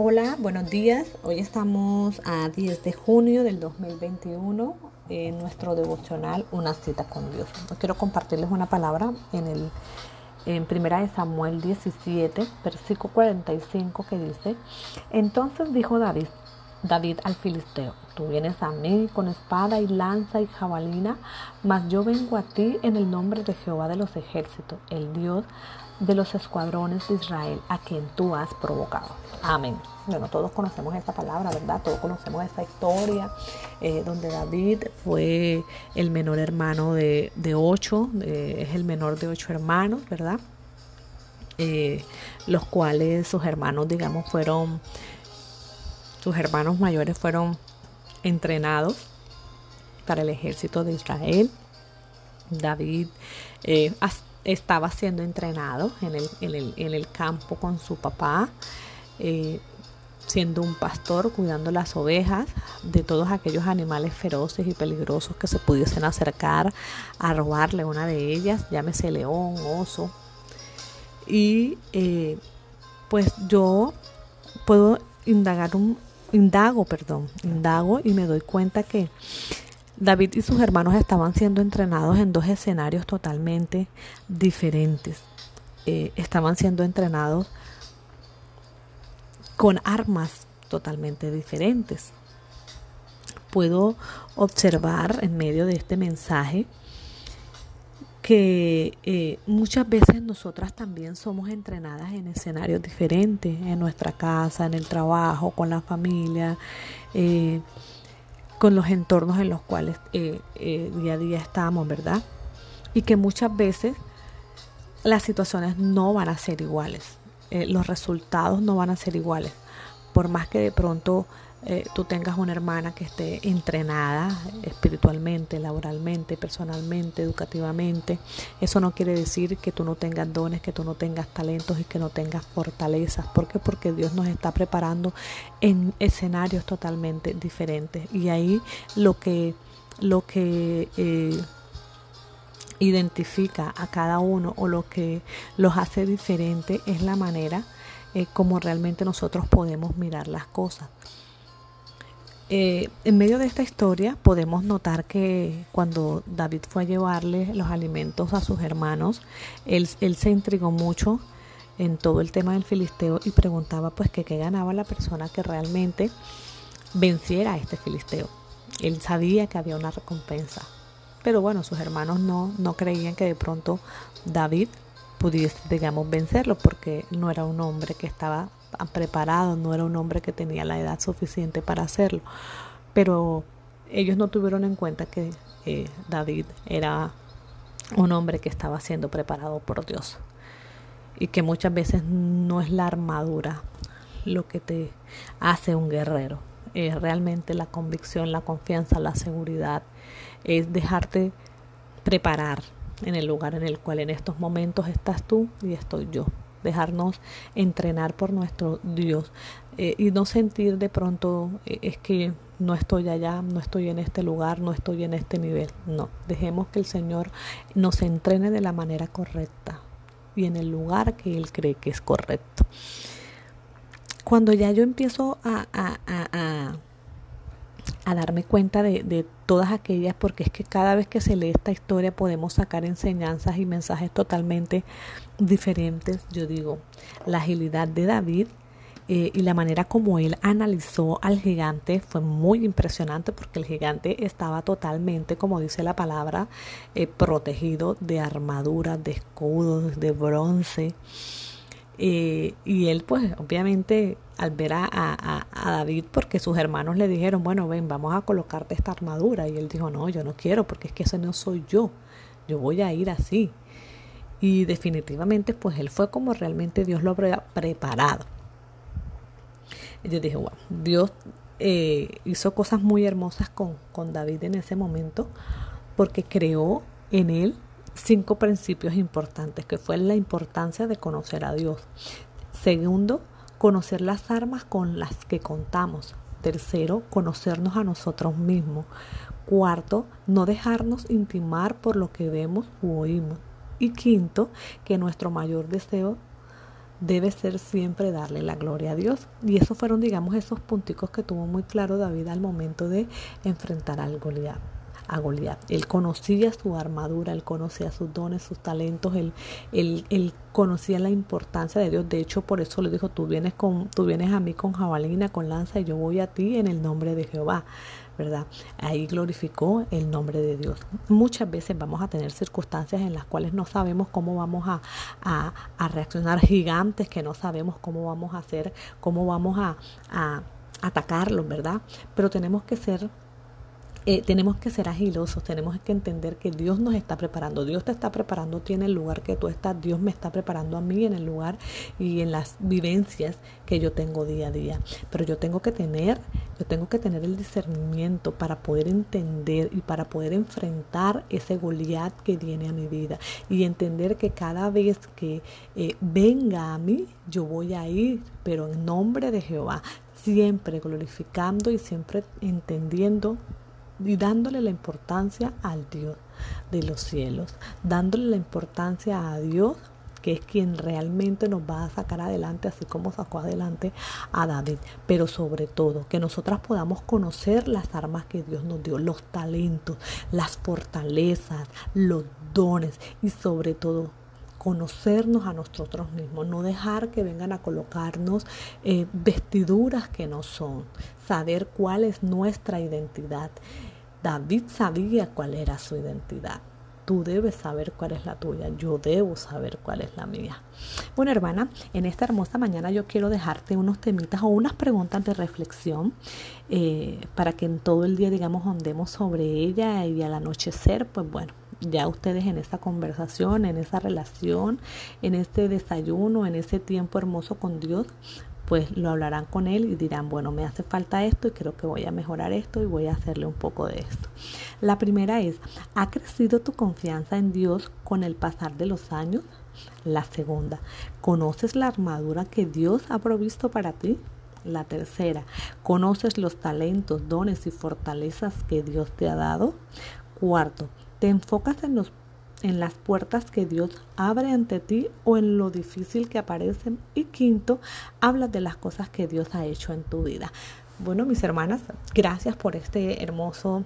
Hola, buenos días. Hoy estamos a 10 de junio del 2021 en nuestro devocional Una cita con Dios. Hoy quiero compartirles una palabra en el en primera de Samuel 17, versículo 45 que dice, entonces dijo David, David al filisteo, tú vienes a mí con espada y lanza y jabalina, mas yo vengo a ti en el nombre de Jehová de los ejércitos, el Dios de los escuadrones de Israel, a quien tú has provocado. Amén. Bueno, todos conocemos esa palabra, ¿verdad? Todos conocemos esa historia eh, donde David fue el menor hermano de, ocho, es el menor de ocho hermanos, ¿verdad? Eh, los cuales sus hermanos, digamos, fueron sus hermanos mayores fueron entrenados para el ejército de Israel. David eh, estaba siendo entrenado en el, campo con su papá, eh, siendo un pastor, cuidando las ovejas de todos aquellos animales feroces y peligrosos que se pudiesen acercar a robarle una de ellas, llámese león, oso. Y eh, pues yo puedo indagar un, indago, perdón, indago y me doy cuenta que David y sus hermanos estaban siendo entrenados en dos escenarios totalmente diferentes. Eh, estaban siendo entrenados con armas totalmente diferentes. Puedo observar en medio de este mensaje que eh, muchas veces nosotras también somos entrenadas en escenarios diferentes, en nuestra casa, en el trabajo, con la familia, eh, con los entornos en los cuales eh, día a día estamos, ¿verdad? Y que muchas veces las situaciones no van a ser iguales, los resultados no van a ser iguales, por más que de pronto eh, tú tengas una hermana que esté entrenada espiritualmente, laboralmente, personalmente, educativamente, eso no quiere decir que tú no tengas dones, que tú no tengas talentos y que no tengas fortalezas. ¿Por qué? Porque Dios nos está preparando en escenarios totalmente diferentes. Y ahí lo que, lo que eh, identifica a cada uno o lo que los hace diferente es la manera eh, como realmente nosotros podemos mirar las cosas. Eh, en medio de esta historia podemos notar que cuando David fue a llevarle los alimentos a sus hermanos, él, se intrigó mucho en todo el tema del filisteo y preguntaba pues que qué ganaba la persona que realmente venciera a este filisteo. Él sabía que había una recompensa, pero bueno, sus hermanos no, no creían que de pronto David pudiese, digamos, vencerlo porque no era un hombre que estaba preparado, no era un hombre que tenía la edad suficiente para hacerlo. Pero ellos no tuvieron en cuenta que eh, David era un hombre que estaba siendo preparado por Dios y que muchas veces no es la armadura lo que te hace un guerrero, es realmente la convicción, la confianza, la seguridad, es dejarte preparar en el lugar en el cual en estos momentos estás tú y estoy yo dejarnos entrenar por nuestro Dios eh, y no sentir de pronto eh, es que no estoy allá, no estoy en este lugar, no estoy en este nivel. No, dejemos que el Señor nos entrene de la manera correcta y en el lugar que Él cree que es correcto. Cuando ya yo empiezo a, darme cuenta de, de, todas aquellas, porque es que cada vez que se lee esta historia podemos sacar enseñanzas y mensajes totalmente diferentes. Yo digo, la agilidad de David eh, y la manera como él analizó al gigante fue muy impresionante porque el gigante estaba totalmente, como dice la palabra, eh, protegido de armaduras, de escudos, de bronce. Eh, y él pues obviamente al ver a, a, David porque sus hermanos le dijeron, bueno, ven, vamos a colocarte esta armadura. Y él dijo, no, yo no quiero porque es que ese no soy yo, yo voy a ir así. Y definitivamente pues él fue como realmente Dios lo había preparado. Y yo dije, wow, Dios eh, hizo cosas muy hermosas con, con David en ese momento porque creó en él cinco principios importantes, que fue la importancia de conocer a Dios. Segundo, conocer las armas con las que contamos. Tercero, conocernos a nosotros mismos. Cuarto, no dejarnos intimar por lo que vemos u oímos. Y quinto, que nuestro mayor deseo debe ser siempre darle la gloria a Dios. Y esos fueron, digamos, esos punticos que tuvo muy claro David al momento de enfrentar al Goliat a. Él conocía su armadura, él conocía sus dones, sus talentos, él, él, conocía la importancia de Dios. De hecho, por eso le dijo, tú vienes, con, tú vienes a mí con jabalina, con lanza, y yo voy a ti en el nombre de Jehová. ¿verdad? Ahí glorificó el nombre de Dios. Muchas veces vamos a tener circunstancias en las cuales no sabemos cómo vamos a, a, a reaccionar, gigantes que no sabemos cómo vamos a hacer, cómo vamos a, a atacarlos, ¿verdad? Pero tenemos que ser eh, tenemos que ser agilosos, tenemos que entender que Dios nos está preparando, Dios te está preparando tiene el lugar que tú estás, Dios me está preparando a mí en el lugar y en las vivencias que yo tengo día a día. Pero yo tengo que tener, yo tengo que tener el discernimiento para poder entender y para poder enfrentar ese Goliat que viene a mi vida y entender que cada vez que eh, venga a mí, yo voy a ir, pero en nombre de Jehová, siempre glorificando y siempre entendiendo y dándole la importancia al Dios de los cielos, dándole la importancia a Dios que es quien realmente nos va a sacar adelante, así como sacó adelante a David. Pero sobre todo, que nosotras podamos conocer las armas que Dios nos dio, los talentos, las fortalezas, los dones y sobre todo conocernos a nosotros mismos, no dejar que vengan a colocarnos eh, vestiduras que no son, saber cuál es nuestra identidad. David sabía cuál era su identidad. Tú debes saber cuál es la tuya. Yo debo saber cuál es la mía. Bueno, hermana, en esta hermosa mañana yo quiero dejarte unos temitas o unas preguntas de reflexión eh, para que en todo el día, digamos, ondemos sobre ella y al anochecer, pues bueno, ya ustedes en esa conversación, en esa relación, en este desayuno, en ese tiempo hermoso con Dios, pues lo hablarán con él y dirán, bueno, me hace falta esto y creo que voy a mejorar esto y voy a hacerle un poco de esto. La primera es, ¿ha crecido tu confianza en Dios con el pasar de los años? La segunda, ¿conoces la armadura que Dios ha provisto para ti? La tercera, ¿conoces los talentos, dones y fortalezas que Dios te ha dado? Cuarto, ¿te enfocas en los en las puertas que Dios abre ante ti o en lo difícil que aparecen. Y quinto, hablas de las cosas que Dios ha hecho en tu vida. Bueno, mis hermanas, gracias por este hermoso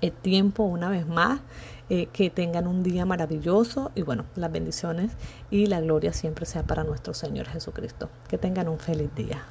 eh, tiempo una vez más. Eh, que tengan un día maravilloso y bueno, las bendiciones y la gloria siempre sea para nuestro Señor Jesucristo. Que tengan un feliz día.